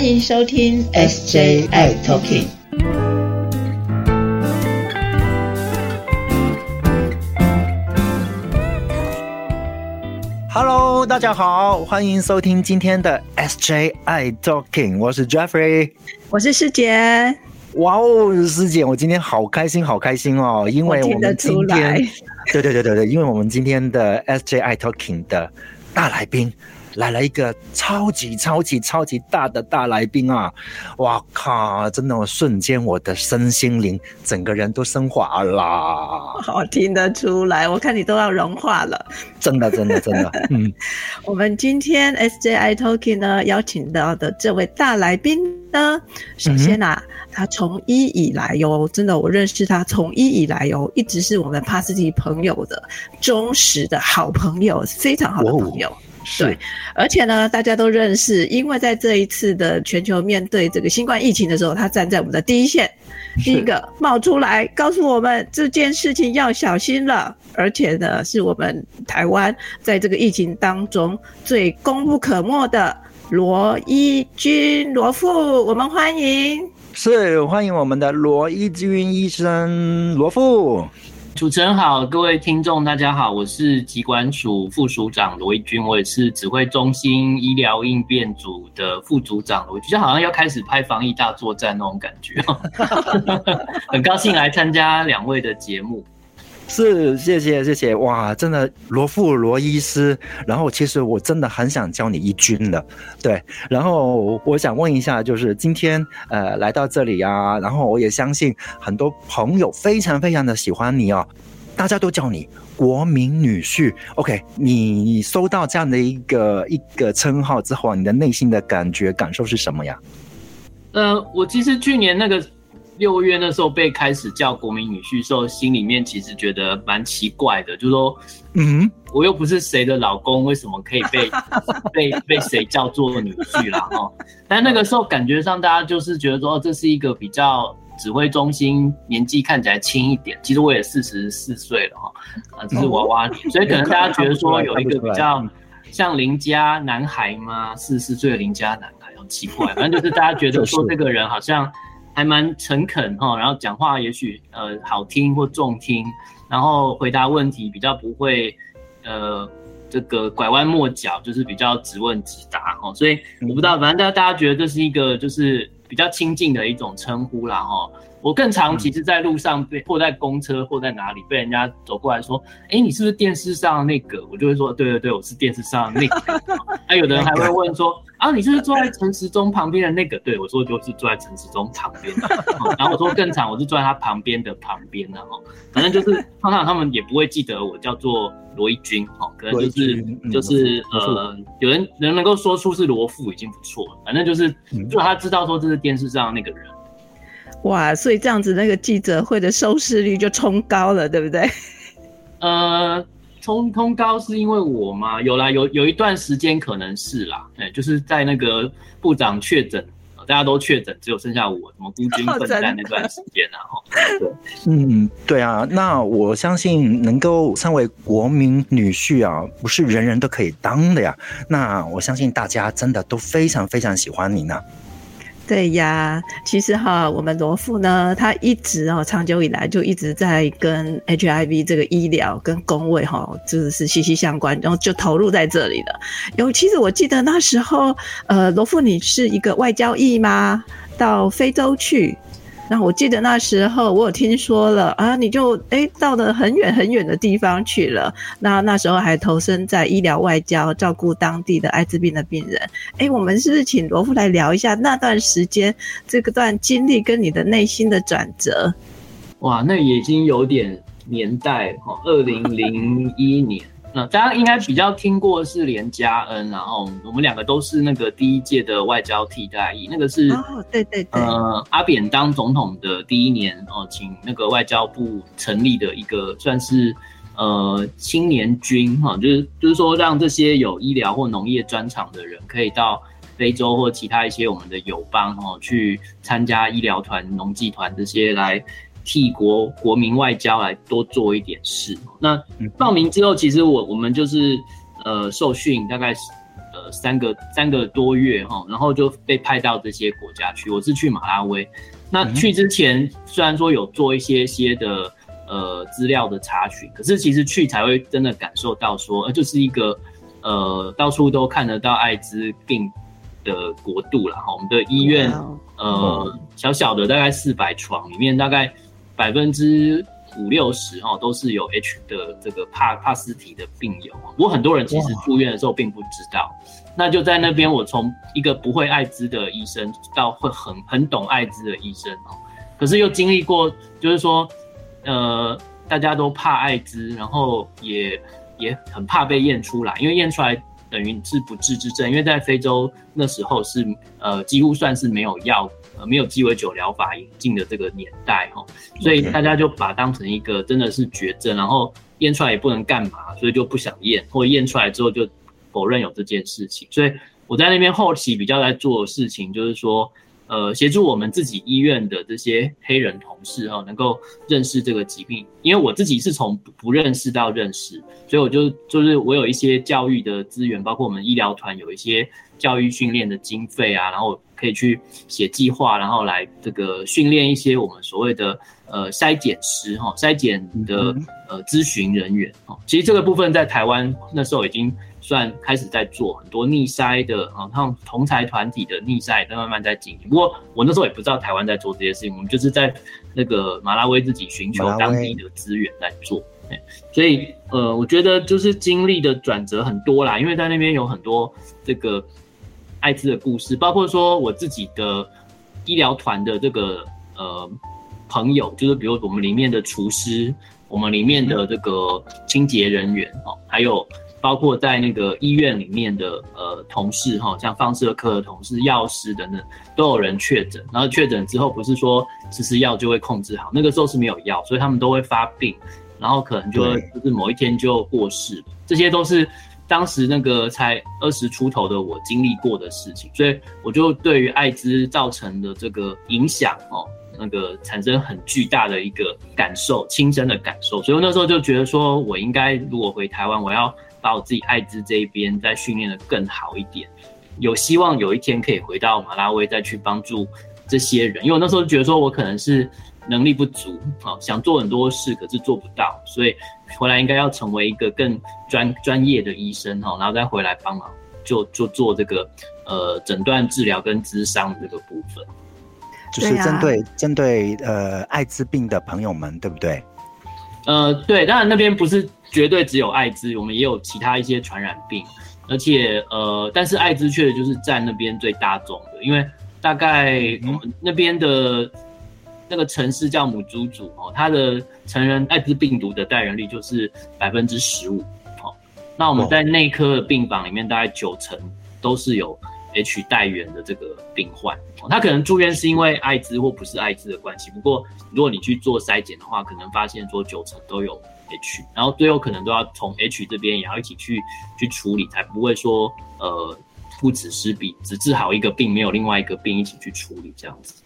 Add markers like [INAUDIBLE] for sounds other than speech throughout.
欢迎收听 SJI Talking。Hello，大家好，欢迎收听今天的 SJI Talking，我是 Jeffrey，我是师姐。哇哦，师姐，我今天好开心，好开心哦，因为我们今天，[LAUGHS] 对对对对对，因为我们今天的 SJI Talking 的大来宾。来了一个超级超级超级大的大来宾啊！哇靠，真的，我瞬间我的身心灵整个人都升华啦！好听得出来，我看你都要融化了。真的，真的，真的。[LAUGHS] 嗯，我们今天 SJI Talking 呢邀请到的这位大来宾呢，首先啊，他从一以来哟，真的我认识他从一以来哟，一直是我们帕斯蒂朋友的忠实的好朋友，非常好的朋友。对，而且呢，大家都认识，因为在这一次的全球面对这个新冠疫情的时候，他站在我们的第一线，第一个冒出来告诉我们这件事情要小心了。而且呢，是我们台湾在这个疫情当中最功不可没的罗一军罗富，我们欢迎，是欢迎我们的罗一军医生。罗富。主持人好，各位听众大家好，我是疾管署副署长罗一军，我也是指挥中心医疗应变组的副组长，我觉得好像要开始拍防疫大作战那种感觉，[LAUGHS] 很高兴来参加两位的节目。是，谢谢，谢谢，哇，真的罗富罗医师，然后其实我真的很想教你一军的，对，然后我想问一下，就是今天呃来到这里啊，然后我也相信很多朋友非常非常的喜欢你哦，大家都叫你国民女婿，OK，你收到这样的一个一个称号之后啊，你的内心的感觉感受是什么呀？呃，我其实去年那个。六月那时候被开始叫国民女婿时候，心里面其实觉得蛮奇怪的，就说，嗯，我又不是谁的老公，为什么可以被 [LAUGHS] 被被谁叫做女婿啦？哈，但那个时候感觉上大家就是觉得说，这是一个比较指挥中心，年纪看起来轻一点。其实我也四十四岁了哈，啊，这是娃娃脸，所以可能大家觉得说有一个比较像邻家男孩吗？四十四岁的邻家男孩，好奇怪。反正就是大家觉得说这个人好像。还蛮诚恳哈，然后讲话也许呃好听或中听，然后回答问题比较不会呃这个拐弯抹角，就是比较直问直答哈，所以我不知道，反正大家大家觉得这是一个就是比较亲近的一种称呼啦哈。我更常其实，在路上被或在公车或在哪里被人家走过来说，哎，你是不是电视上那个？我就会说，对对对，我是电视上那个。那有的人还会问说，啊，你是不是坐在陈时中旁边的那个？对我说，就是坐在陈时中旁边。然后我说更惨，我是坐在他旁边的旁边的哈。反正就是通常他们也不会记得我叫做罗一军哦，可能就是就是呃，有人人能够说出是罗富已经不错了。反正就是就他知道说这是电视上那个人。哇，所以这样子那个记者会的收视率就冲高了，对不对？[LAUGHS] 呃，冲冲高是因为我吗？有啦，有有一段时间可能是啦，哎，就是在那个部长确诊，大家都确诊，只有剩下我，什么孤军奋战那段时间啊，哈。对，嗯，对啊，那我相信能够成为国民女婿啊，不是人人都可以当的呀。那我相信大家真的都非常非常喜欢你呢。对呀，其实哈，我们罗富呢，他一直哦，长久以来就一直在跟 HIV 这个医疗跟工位哈，就是是息息相关，然后就投入在这里了。尤其实我记得那时候，呃，罗富你是一个外交役吗？到非洲去。那我记得那时候我有听说了啊，你就哎到了很远很远的地方去了。那那时候还投身在医疗外交，照顾当地的艾滋病的病人。哎，我们是不是请罗富来聊一下那段时间这个段经历跟你的内心的转折？哇，那已经有点年代哈，二零零一年。那大家应该比较听过是连嘉恩，然后我们两个都是那个第一届的外交替代役，那个是哦，对对对，呃，阿扁当总统的第一年哦，请那个外交部成立的一个算是呃青年军哈，就是就是说让这些有医疗或农业专长的人可以到非洲或其他一些我们的友邦哦去参加医疗团、农技团这些来。替国国民外交来多做一点事。那报名之后，其实我我们就是呃受训，大概是呃呃三个三个多月哈，然后就被派到这些国家去。我是去马拉维，那去之前虽然说有做一些些的呃资料的查询，可是其实去才会真的感受到说，呃，就是一个呃到处都看得到艾滋病的国度了哈。我们的医院呃小小的大概四百床里面，大概百分之。五六十哦都是有 H 的这个帕帕斯体的病友，不过很多人其实住院的时候并不知道。那就在那边，我从一个不会艾滋的医生到会很很懂艾滋的医生哦，可是又经历过，就是说，呃，大家都怕艾滋，然后也也很怕被验出来，因为验出来等于是不治之症，因为在非洲那时候是呃几乎算是没有药。没有鸡尾酒疗法引进的这个年代哈，所以大家就把当成一个真的是绝症，然后验出来也不能干嘛，所以就不想验，或者验出来之后就否认有这件事情。所以我在那边后期比较在做的事情，就是说，呃，协助我们自己医院的这些黑人同事哈，能够认识这个疾病，因为我自己是从不认识到认识，所以我就就是我有一些教育的资源，包括我们医疗团有一些教育训练的经费啊，然后。可以去写计划，然后来这个训练一些我们所谓的呃筛检师哈，筛检的呃咨询人员哈。其实这个部分在台湾那时候已经算开始在做很多逆筛的啊，像同才团体的逆筛在慢慢在进行。不过我那时候也不知道台湾在做这些事情，我们就是在那个马拉维自己寻求当地的资源在做。所以呃，我觉得就是经历的转折很多啦，因为在那边有很多这个。艾滋的故事，包括说我自己的医疗团的这个呃朋友，就是比如我们里面的厨师，我们里面的这个清洁人员哦，还有包括在那个医院里面的呃同事哈，像放射科的同事、药师等等，都有人确诊。然后确诊之后，不是说吃吃药就会控制好，那个时候是没有药，所以他们都会发病，然后可能就会就是某一天就过世，这些都是。当时那个才二十出头的我经历过的事情，所以我就对于艾滋造成的这个影响哦，那个产生很巨大的一个感受，亲身的感受。所以我那时候就觉得说，我应该如果回台湾，我要把我自己艾滋这一边再训练的更好一点，有希望有一天可以回到马拉维再去帮助这些人。因为我那时候觉得说我可能是。能力不足啊，想做很多事，可是做不到，所以回来应该要成为一个更专专业的医生哈，然后再回来帮忙，就就做这个呃诊断治疗跟咨商这个部分，就是针对针对呃艾滋病的朋友们，对不对？呃，对，当然那边不是绝对只有艾滋，我们也有其他一些传染病，而且呃，但是艾滋确实就是占那边最大众的，因为大概我们那边的。那个城市叫母猪组哦，它的成人艾滋病毒的带源率就是百分之十五哦。那我们在内科的病房里面，大概九成都是有 H 带源的这个病患哦。他可能住院是因为艾滋或不是艾滋的关系，不过如果你去做筛检的话，可能发现说九成都有 H，然后最后可能都要从 H 这边也要一起去去处理，才不会说呃不止失彼，只治好一个病，没有另外一个病一起去处理这样子。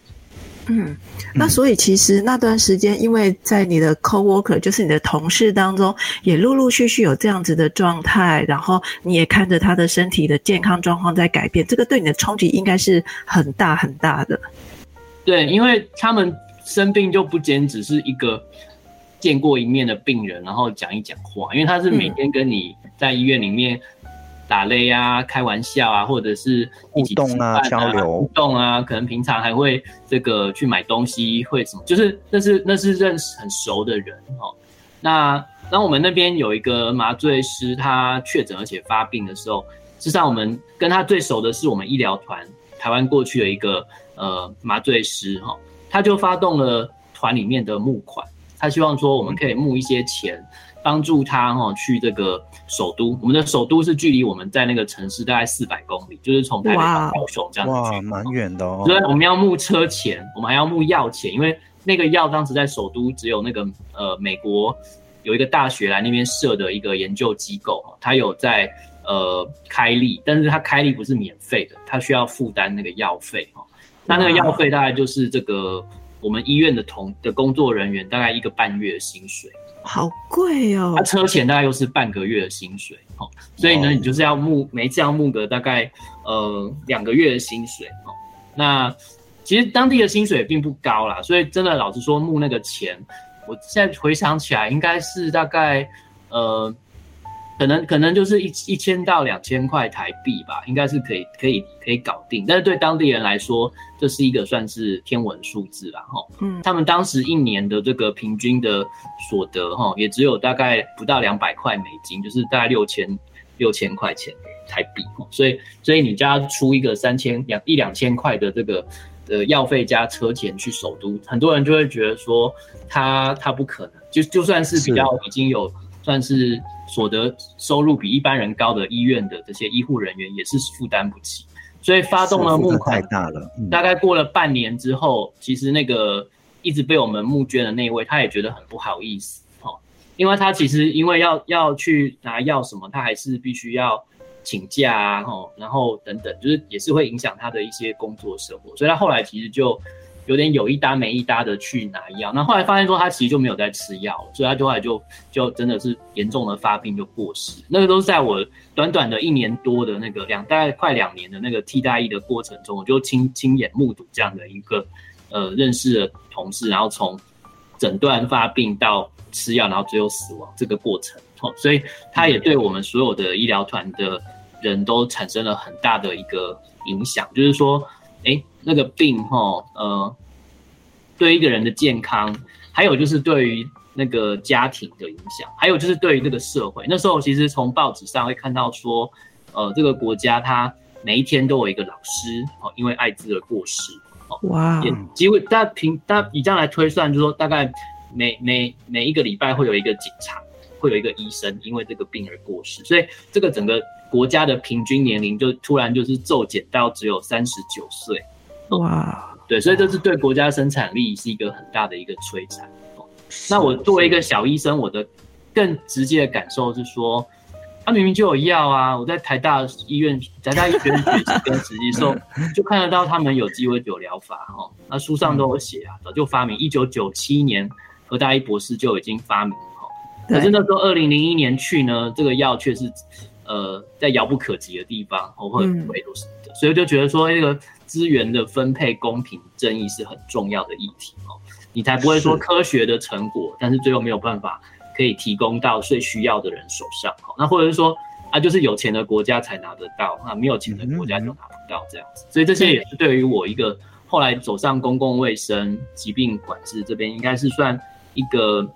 嗯，那所以其实那段时间，因为在你的 co-worker，就是你的同事当中，也陆陆续续有这样子的状态，然后你也看着他的身体的健康状况在改变，这个对你的冲击应该是很大很大的。对，因为他们生病就不仅只是一个见过一面的病人，然后讲一讲话，因为他是每天跟你在医院里面。打擂啊，开玩笑啊，或者是一起动啊，交流互动啊，可能平常还会这个去买东西，会什么，就是那是那是认识很熟的人哦。那当我们那边有一个麻醉师，他确诊而且发病的时候，实际上我们跟他最熟的是我们医疗团台湾过去的一个呃麻醉师哈，他就发动了团里面的募款，他希望说我们可以募一些钱。帮助他哈去这个首都，我们的首都是距离我们在那个城市大概四百公里，就是从台北到高雄这样子。哇，蛮远的哦。所以我们要募车钱，我们还要募药钱，因为那个药当时在首都只有那个呃美国有一个大学来那边设的一个研究机构哈，他有在呃开立，但是他开立不是免费的，他需要负担那个药费哈。那那个药费大概就是这个。我们医院的同的工作人员大概一个半月的薪水，好贵哦。他车钱大概又是半个月的薪水，哦，所以呢，你就是要募每次要募个大概呃两个月的薪水，哦，那其实当地的薪水并不高啦，所以真的老实说募那个钱，我现在回想起来应该是大概呃。可能可能就是一一千到两千块台币吧，应该是可以可以可以搞定。但是对当地人来说，这是一个算是天文数字啦，哈。嗯，他们当时一年的这个平均的所得，哈，也只有大概不到两百块美金，就是大概六千六千块钱台币。所以所以你家出一个三千两一两千块的这个呃药费加车钱去首都，很多人就会觉得说他他不可能，就就算是比较已经有算是。所得收入比一般人高的医院的这些医护人员也是负担不起，所以发动了募款。太大了。大概过了半年之后，其实那个一直被我们募捐的那位，他也觉得很不好意思，哦，因为他其实因为要要去拿药什么，他还是必须要请假啊，吼，然后等等，就是也是会影响他的一些工作生活，所以他后来其实就。有点有一搭没一搭的去拿药，那后来发现说他其实就没有在吃药，所以他就后来就就真的是严重的发病就过世。那个都是在我短短的一年多的那个两大概快两年的那个替代役的过程中，我就亲亲眼目睹这样的一个呃认识的同事，然后从诊断发病到吃药，然后最后死亡这个过程。哦，所以他也对我们所有的医疗团的人都产生了很大的一个影响，就是说。哎，那个病哈，呃，对一个人的健康，还有就是对于那个家庭的影响，还有就是对于这个社会。那时候其实从报纸上会看到说，呃，这个国家它每一天都有一个老师哦，因为艾滋而过世。哇！也几乎大家平，大家以这样来推算，就是说大概每每每一个礼拜会有一个警察，会有一个医生因为这个病而过世，所以这个整个。国家的平均年龄就突然就是骤减到只有三十九岁，哇，对，所以这是对国家生产力是一个很大的一个摧残。那我作为一个小医生，我的更直接的感受是说，他明明就有药啊，我在台大医院，台大医院学习 [LAUGHS] 跟实习时候，就看得到他们有鸡尾酒疗法哦，那书上都有写啊，早就发明，一九九七年何大一博士就已经发明哦，可是那时候二零零一年去呢，这个药却是。呃，在遥不可及的地方，或者会都是的，所以就觉得说，这个资源的分配公平正义是很重要的议题哦。你才不会说科学的成果，但是最后没有办法可以提供到最需要的人手上。哦，那或者是说啊，就是有钱的国家才拿得到，啊，没有钱的国家就拿不到这样子。所以这些也是对于我一个后来走上公共卫生疾病管制这边，应该是算一个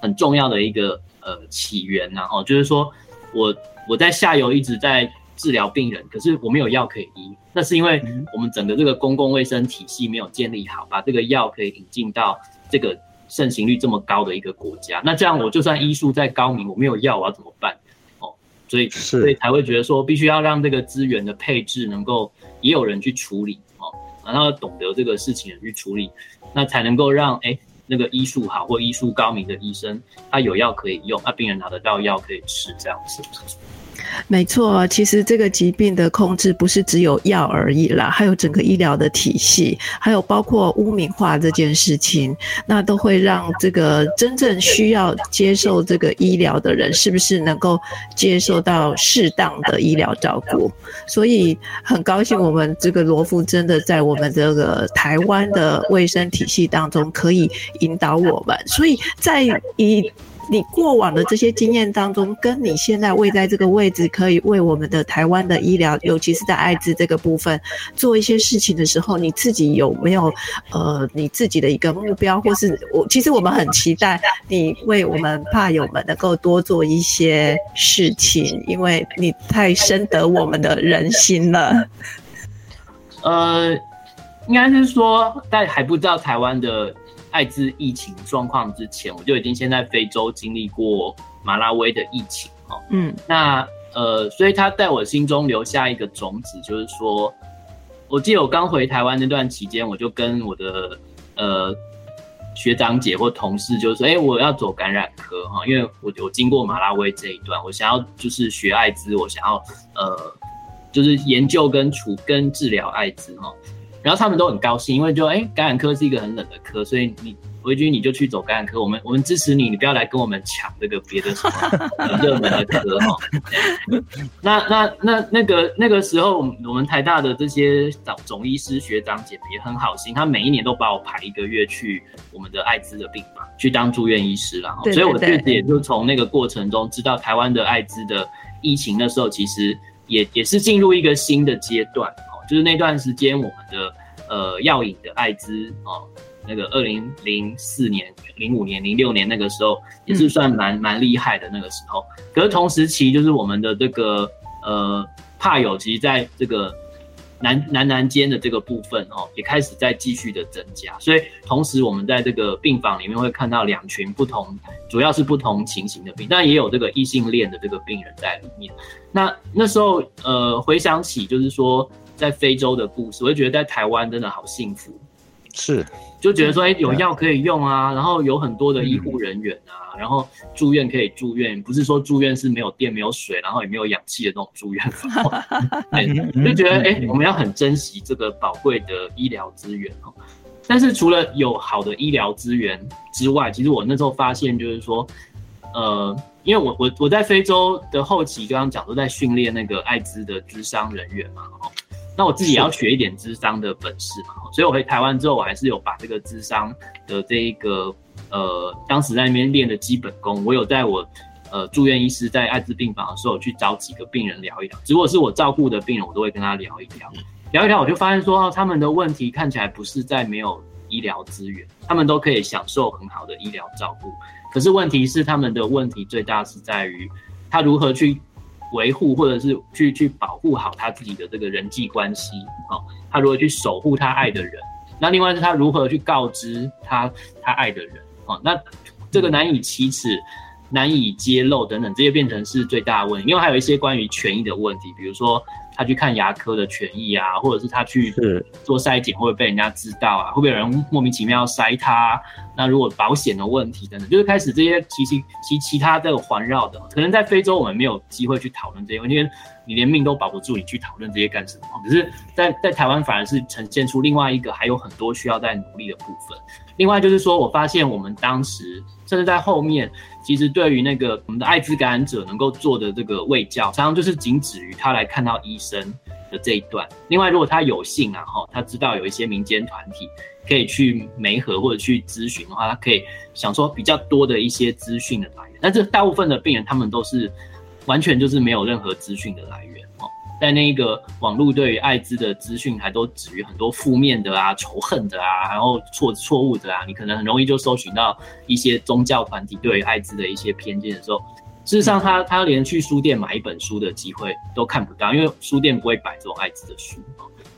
很重要的一个呃起源，然后就是说我。我在下游一直在治疗病人，可是我没有药可以医，那是因为我们整个这个公共卫生体系没有建立好，把这个药可以引进到这个盛行率这么高的一个国家。那这样我就算医术再高明，我没有药，我要怎么办？哦，所以所以才会觉得说，必须要让这个资源的配置能够也有人去处理哦，然后懂得这个事情人去处理，那才能够让哎那个医术好或医术高明的医生，他有药可以用，那病人拿得到药可以吃，这样子。没错，其实这个疾病的控制不是只有药而已啦，还有整个医疗的体系，还有包括污名化这件事情，那都会让这个真正需要接受这个医疗的人，是不是能够接受到适当的医疗照顾？所以很高兴，我们这个罗夫真的在我们这个台湾的卫生体系当中可以引导我们，所以在以。你过往的这些经验当中，跟你现在位在这个位置，可以为我们的台湾的医疗，尤其是在艾滋这个部分做一些事情的时候，你自己有没有呃你自己的一个目标，或是我其实我们很期待你为我们怕友们能够多做一些事情，因为你太深得我们的人心了。呃，应该是说在还不知道台湾的。艾滋疫情状况之前，我就已经先在非洲经历过马拉维的疫情哦。嗯，那呃，所以他在我心中留下一个种子，就是说，我记得我刚回台湾那段期间，我就跟我的呃学长姐或同事就说，哎，我要走感染科哈，因为我我经过马拉维这一段，我想要就是学艾滋，我想要呃就是研究跟处跟治疗艾滋哈。然后他们都很高兴，因为就哎，感染科是一个很冷的科，所以你。维军，你就去走感染科，我们我们支持你，你不要来跟我们抢这个别的什么 [LAUGHS] 热门的科哈。那那那那个那个时候，我们台大的这些总总医师学长姐也很好心，他每一年都把我排一个月去我们的艾滋的病房去当住院医师了。所以我确实也就从那个过程中知道，台湾的艾滋的疫情那时候其实也也是进入一个新的阶段哦，就是那段时间我们的呃药引的艾滋哦。那个二零零四年、零五年、零六年那个时候，也是算蛮蛮厉害的那个时候。可是同时期，就是我们的这个呃怕友，其实在这个男男男间的这个部分哦，也开始在继续的增加。所以同时，我们在这个病房里面会看到两群不同，主要是不同情形的病，但也有这个异性恋的这个病人在里面。那那时候呃回想起，就是说在非洲的故事，我就觉得在台湾真的好幸福。是。就觉得说，哎，有药可以用啊，然后有很多的医护人员啊，然后住院可以住院，不是说住院是没有电、没有水，然后也没有氧气的那种住院，[LAUGHS] 就觉得哎，我们要很珍惜这个宝贵的医疗资源哦。但是除了有好的医疗资源之外，其实我那时候发现就是说，呃，因为我我我在非洲的后期刚刚讲都在训练那个艾滋的智商人员嘛，哦。那我自己也要学一点智商的本事嘛，所以我回台湾之后，我还是有把这个智商的这一个呃，当时在那边练的基本功，我有在我呃住院医师在艾滋病房的时候去找几个病人聊一聊，如果是我照顾的病人，我都会跟他聊一聊，聊一聊，我就发现说，他们的问题看起来不是在没有医疗资源，他们都可以享受很好的医疗照顾，可是问题是他们的问题最大是在于他如何去。维护或者是去去保护好他自己的这个人际关系，哦，他如何去守护他爱的人？那另外是他如何去告知他他爱的人？哦，那这个难以启齿、难以揭露等等，这些变成是最大的问题。因为还有一些关于权益的问题，比如说。他去看牙科的权益啊，或者是他去做筛检，会不会被人家知道啊？会不会有人莫名其妙筛他？那如果保险的问题等等，就是开始这些其其其其他的环绕的，可能在非洲我们没有机会去讨论这些，因为你连命都保不住，你去讨论这些干什么？可是，在在台湾反而是呈现出另外一个还有很多需要在努力的部分。另外就是说，我发现我们当时甚至在后面，其实对于那个我们的艾滋感染者能够做的这个卫教，常常就是仅止于他来看到医生的这一段。另外，如果他有幸啊，哈，他知道有一些民间团体可以去媒合或者去咨询的话，他可以想说比较多的一些资讯的来源。但这大部分的病人，他们都是完全就是没有任何资讯的来源哦。在那个网络对于艾滋的资讯还都止于很多负面的啊、仇恨的啊，然后错错误的啊，你可能很容易就搜寻到一些宗教团体对于艾滋的一些偏见的时候，事实上他他连去书店买一本书的机会都看不到，因为书店不会摆这种艾滋的书。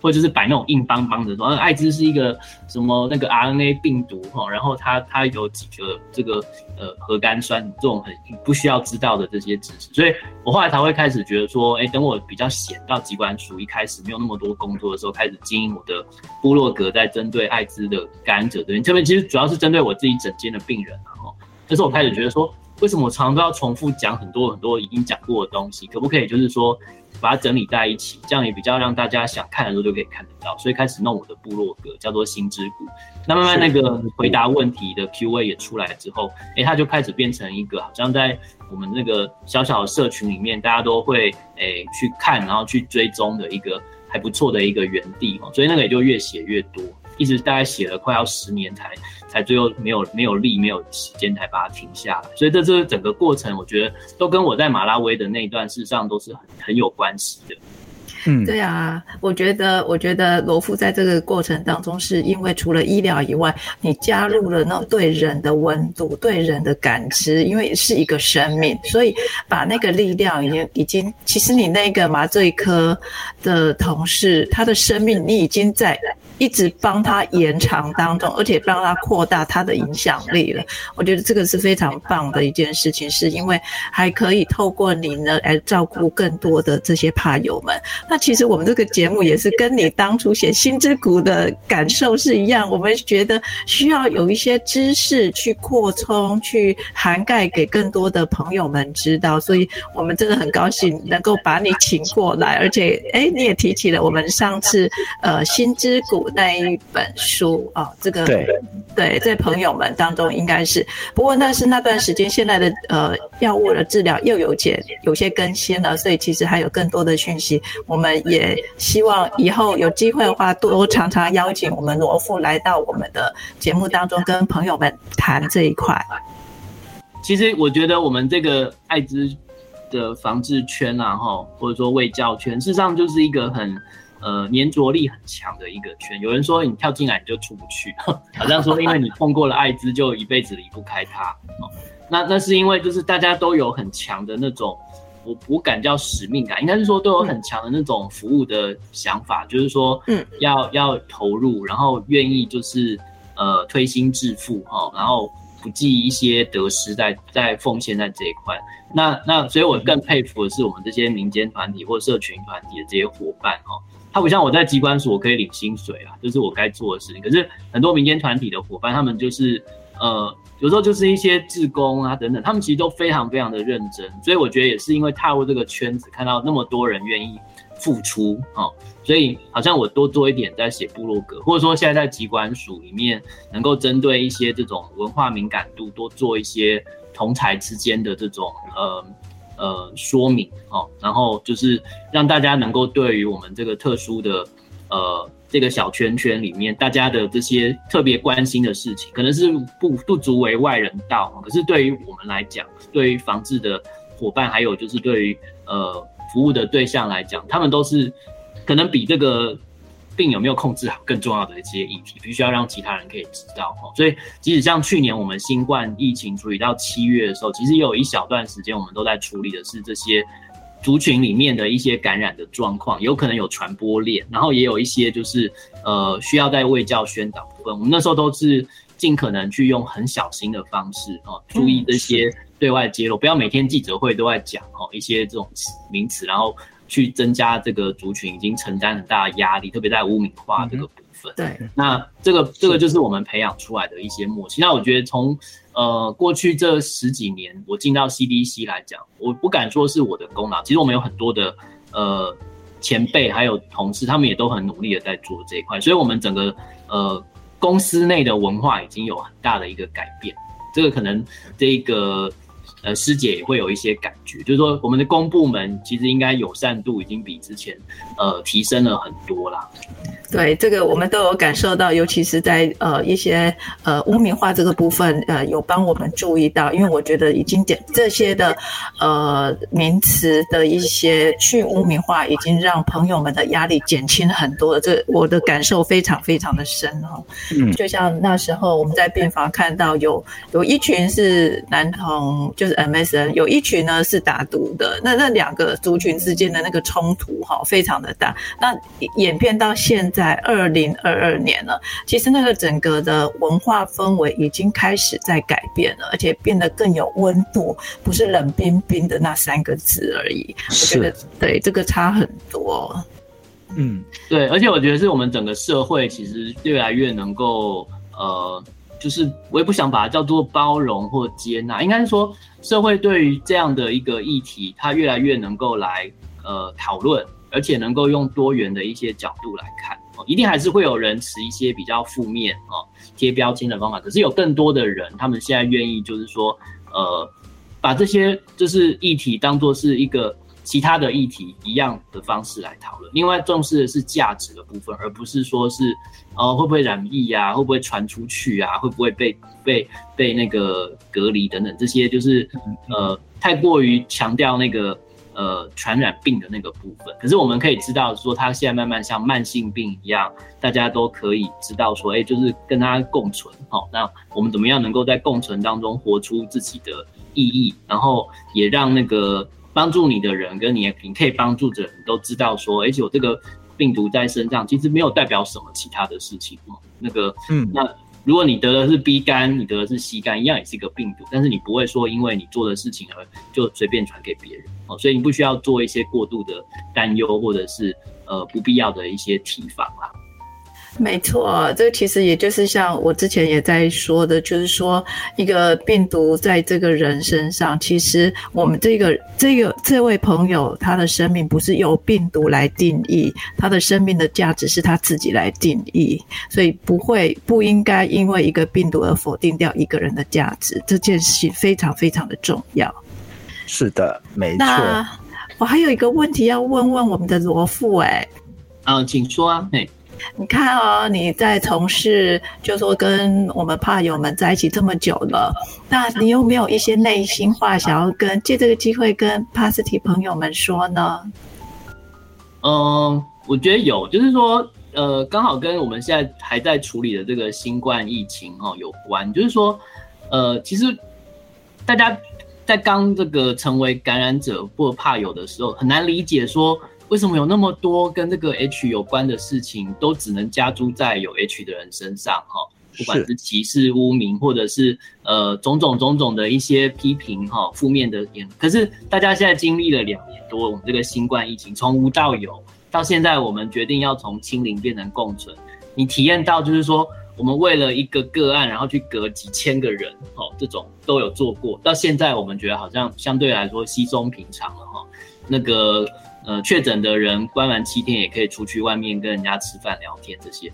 或者就是摆那种硬邦邦的，说艾滋是一个什么那个 RNA 病毒哈，然后它它有几个这个呃核苷酸这种很不需要知道的这些知识，所以我后来才会开始觉得说，哎，等我比较闲到机关署一开始没有那么多工作的时候，开始经营我的部落格，在针对艾滋的感染者这边，这边其实主要是针对我自己整间的病人啊，哈，但是我开始觉得说，为什么我常常都要重复讲很多很多已经讲过的东西，可不可以就是说？把它整理在一起，这样也比较让大家想看的时候就可以看得到。所以开始弄我的部落格，叫做心之谷。那慢慢那个回答问题的 Q&A 也出来之后，哎，它就开始变成一个好像在我们那个小小的社群里面，大家都会哎去看，然后去追踪的一个还不错的一个园地哦。所以那个也就越写越多，一直大概写了快要十年才。才最后没有没有力没有时间才把它停下来，所以这这整个过程，我觉得都跟我在马拉维的那一段事实上都是很很有关系的。嗯，对啊，我觉得我觉得罗夫在这个过程当中，是因为除了医疗以外，你加入了那对人的温度、对人的感知，因为是一个生命，所以把那个力量已经已经，其实你那个麻醉科的同事，他的生命你已经在。一直帮他延长当中，而且帮他扩大他的影响力了。我觉得这个是非常棒的一件事情，是因为还可以透过你呢来照顾更多的这些怕友们。那其实我们这个节目也是跟你当初写《心之谷》的感受是一样，我们觉得需要有一些知识去扩充、去涵盖给更多的朋友们知道。所以我们真的很高兴能够把你请过来，而且哎，你也提起了我们上次呃《心之谷》。那一本书啊，这个对对，在朋友们当中应该是。不过那是那段时间，现在的呃药物的治疗又有解有些更新了，所以其实还有更多的讯息。我们也希望以后有机会的话，多常常邀请我们罗富来到我们的节目当中，跟朋友们谈这一块。其实我觉得我们这个艾滋的防治圈啊，哈，或者说卫教圈，事实上就是一个很呃粘着力很强的一个圈。有人说你跳进来你就出不去，[LAUGHS] 好像说因为你碰过了艾滋就一辈子离不开它。那那是因为就是大家都有很强的那种，我我感叫使命感，应该是说都有很强的那种服务的想法，就是说，嗯，要要投入，然后愿意就是呃推心置腹哈，然后。不计一些得失，在在奉献在这一块，那那所以我更佩服的是我们这些民间团体或社群团体的这些伙伴哈，他不像我在机关所可以领薪水啊，就是我该做的事情。可是很多民间团体的伙伴，他们就是呃有时候就是一些志工啊等等，他们其实都非常非常的认真，所以我觉得也是因为踏入这个圈子，看到那么多人愿意付出哦。所以好像我多做一点在写部落格，或者说现在在机关署里面，能够针对一些这种文化敏感度，多做一些同才之间的这种呃呃说明哦，然后就是让大家能够对于我们这个特殊的呃这个小圈圈里面，大家的这些特别关心的事情，可能是不不足为外人道，可是对于我们来讲，对于防治的伙伴，还有就是对于呃服务的对象来讲，他们都是。可能比这个病有没有控制好更重要的一些议题，必须要让其他人可以知道哈。所以，即使像去年我们新冠疫情处理到七月的时候，其实也有一小段时间我们都在处理的是这些族群里面的一些感染的状况，有可能有传播链，然后也有一些就是呃需要在卫教宣导部分，我们那时候都是尽可能去用很小心的方式哦，注意这些对外揭露，不要每天记者会都在讲哦一些这种名词，然后。去增加这个族群已经承担很大的压力，特别在污名化这个部分。对，那这个这个就是我们培养出来的一些默契。那我觉得从呃过去这十几年，我进到 CDC 来讲，我不敢说是我的功劳。其实我们有很多的呃前辈还有同事，他们也都很努力的在做这一块。所以，我们整个呃公司内的文化已经有很大的一个改变。这个可能这个。呃，师姐也会有一些感觉，就是说我们的公部门其实应该友善度已经比之前呃提升了很多啦。对，这个我们都有感受到，尤其是在呃一些呃污名化这个部分，呃有帮我们注意到，因为我觉得已经减这些的呃名词的一些去污名化，已经让朋友们的压力减轻很多了。这我的感受非常非常的深哈。嗯，就像那时候我们在病房看到有有一群是男童，就是。MSN 有一群呢是打赌的，那那两个族群之间的那个冲突哈，非常的大。那演变到现在二零二二年了，其实那个整个的文化氛围已经开始在改变了，而且变得更有温度，不是冷冰冰的那三个字而已。我觉得对这个差很多。嗯，对，而且我觉得是我们整个社会其实越来越能够呃。就是我也不想把它叫做包容或接纳，应该是说社会对于这样的一个议题，它越来越能够来呃讨论，而且能够用多元的一些角度来看哦，一定还是会有人持一些比较负面哦贴标签的方法，可是有更多的人，他们现在愿意就是说呃把这些就是议题当做是一个。其他的议题一样的方式来讨论，另外重视的是价值的部分，而不是说是，呃，会不会染疫呀，会不会传出去啊，会不会被被被那个隔离等等，这些就是呃太过于强调那个呃传染病的那个部分。可是我们可以知道说，它现在慢慢像慢性病一样，大家都可以知道说，哎，就是跟它共存，好，那我们怎么样能够在共存当中活出自己的意义，然后也让那个。帮助你的人跟你你可以帮助的人都知道说，而且我这个病毒在身上其实没有代表什么其他的事情哦。那个，嗯，那如果你得的是 B 肝，你得的是 C 肝，一样也是一个病毒，但是你不会说因为你做的事情而就随便传给别人哦。所以你不需要做一些过度的担忧或者是呃不必要的一些提防啦。没错，这个其实也就是像我之前也在说的，就是说一个病毒在这个人身上，其实我们这个这个这位朋友他的生命不是由病毒来定义，他的生命的价值是他自己来定义，所以不会不应该因为一个病毒而否定掉一个人的价值，这件事情非常非常的重要。是的，没错。我还有一个问题要问问我们的罗富，哎，嗯，请说啊，嘿。你看哦，你在从事，就说跟我们怕友们在一起这么久了，那你有没有一些内心话想要跟借这个机会跟 p a s t y 朋友们说呢？嗯，我觉得有，就是说，呃，刚好跟我们现在还在处理的这个新冠疫情哦有关，就是说，呃，其实大家在刚这个成为感染者或怕友的时候，很难理解说。为什么有那么多跟这个 H 有关的事情，都只能加诸在有 H 的人身上？哈，不管是歧视、污名，或者是呃种种种种的一些批评，哈，负面的言。可是大家现在经历了两年多，我们这个新冠疫情从无到有，到现在我们决定要从清零变成共存。你体验到就是说，我们为了一个个案，然后去隔几千个人，哦，这种都有做过。到现在我们觉得好像相对来说稀松平常了，哈，那个。呃，确诊的人关完七天也可以出去外面跟人家吃饭聊天，这些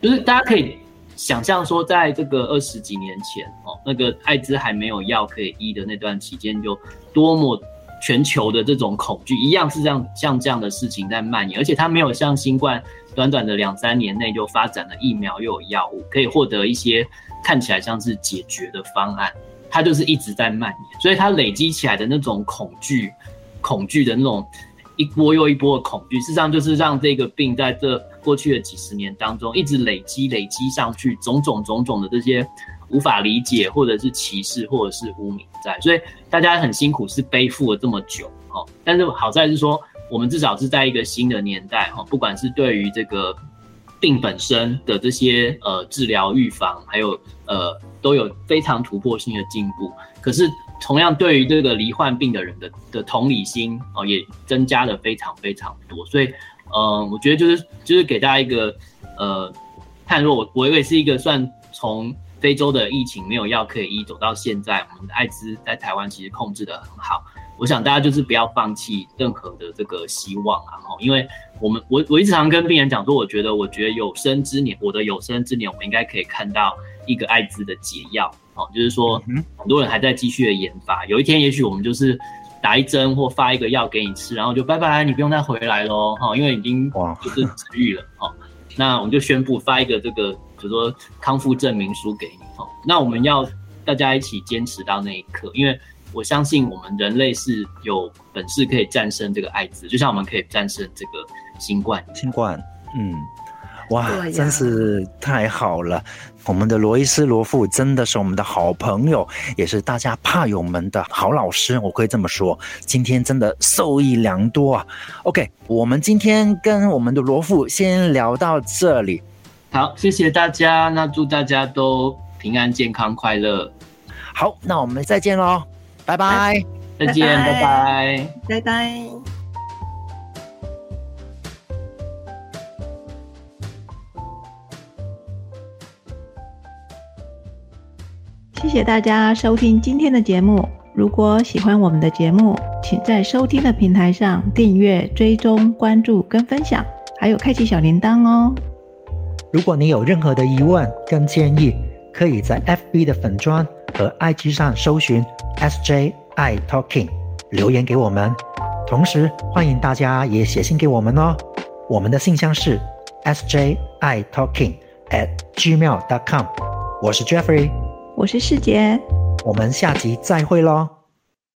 就是大家可以想象说，在这个二十几年前哦，那个艾滋还没有药可以医的那段期间，就多么全球的这种恐惧，一样是这样像这样的事情在蔓延，而且它没有像新冠短短的两三年内就发展了疫苗又有药物，可以获得一些看起来像是解决的方案，它就是一直在蔓延，所以它累积起来的那种恐惧，恐惧的那种。一波又一波的恐惧，事实上就是让这个病在这过去的几十年当中一直累积、累积上去，种种种种的这些无法理解，或者是歧视，或者是污名在，所以大家很辛苦，是背负了这么久，哦。但是好在是说，我们至少是在一个新的年代，哈，不管是对于这个病本身的这些呃治疗、预防，还有呃都有非常突破性的进步，可是。同样，对于这个罹患病的人的的同理心哦，也增加了非常非常多。所以，嗯，我觉得就是就是给大家一个呃，看若我我也是一个算从非洲的疫情没有药可以医走到现在，我们的艾滋在台湾其实控制的很好。我想大家就是不要放弃任何的这个希望啊！哈，因为我们我我一直常跟病人讲说，我觉得我觉得有生之年，我的有生之年，我们应该可以看到一个艾滋的解药。哦，就是说，很多人还在继续的研发。有一天，也许我们就是打一针或发一个药给你吃，然后就拜拜，你不用再回来喽，哈，因为已经就是治愈了，哈。那我们就宣布发一个这个，比如说康复证明书给你，哈。那我们要大家一起坚持到那一刻，因为我相信我们人类是有本事可以战胜这个艾滋，就像我们可以战胜这个新冠。新冠，嗯。哇，真是太好了！我们的罗伊斯罗富真的是我们的好朋友，也是大家怕友们的好老师，我可以这么说。今天真的受益良多啊！OK，我们今天跟我们的罗富先聊到这里。好，谢谢大家，那祝大家都平安、健康、快乐。好，那我们再见喽，拜拜，再见，拜拜，拜拜。谢谢大家收听今天的节目。如果喜欢我们的节目，请在收听的平台上订阅、追踪、关注跟分享，还有开启小铃铛哦。如果你有任何的疑问跟建议，可以在 FB 的粉砖和 IG 上搜寻 SJI Talking 留言给我们。同时，欢迎大家也写信给我们哦。我们的信箱是 SJI Talking at gmail.com。我是 Jeffrey。我是世杰，我们下集再会喽。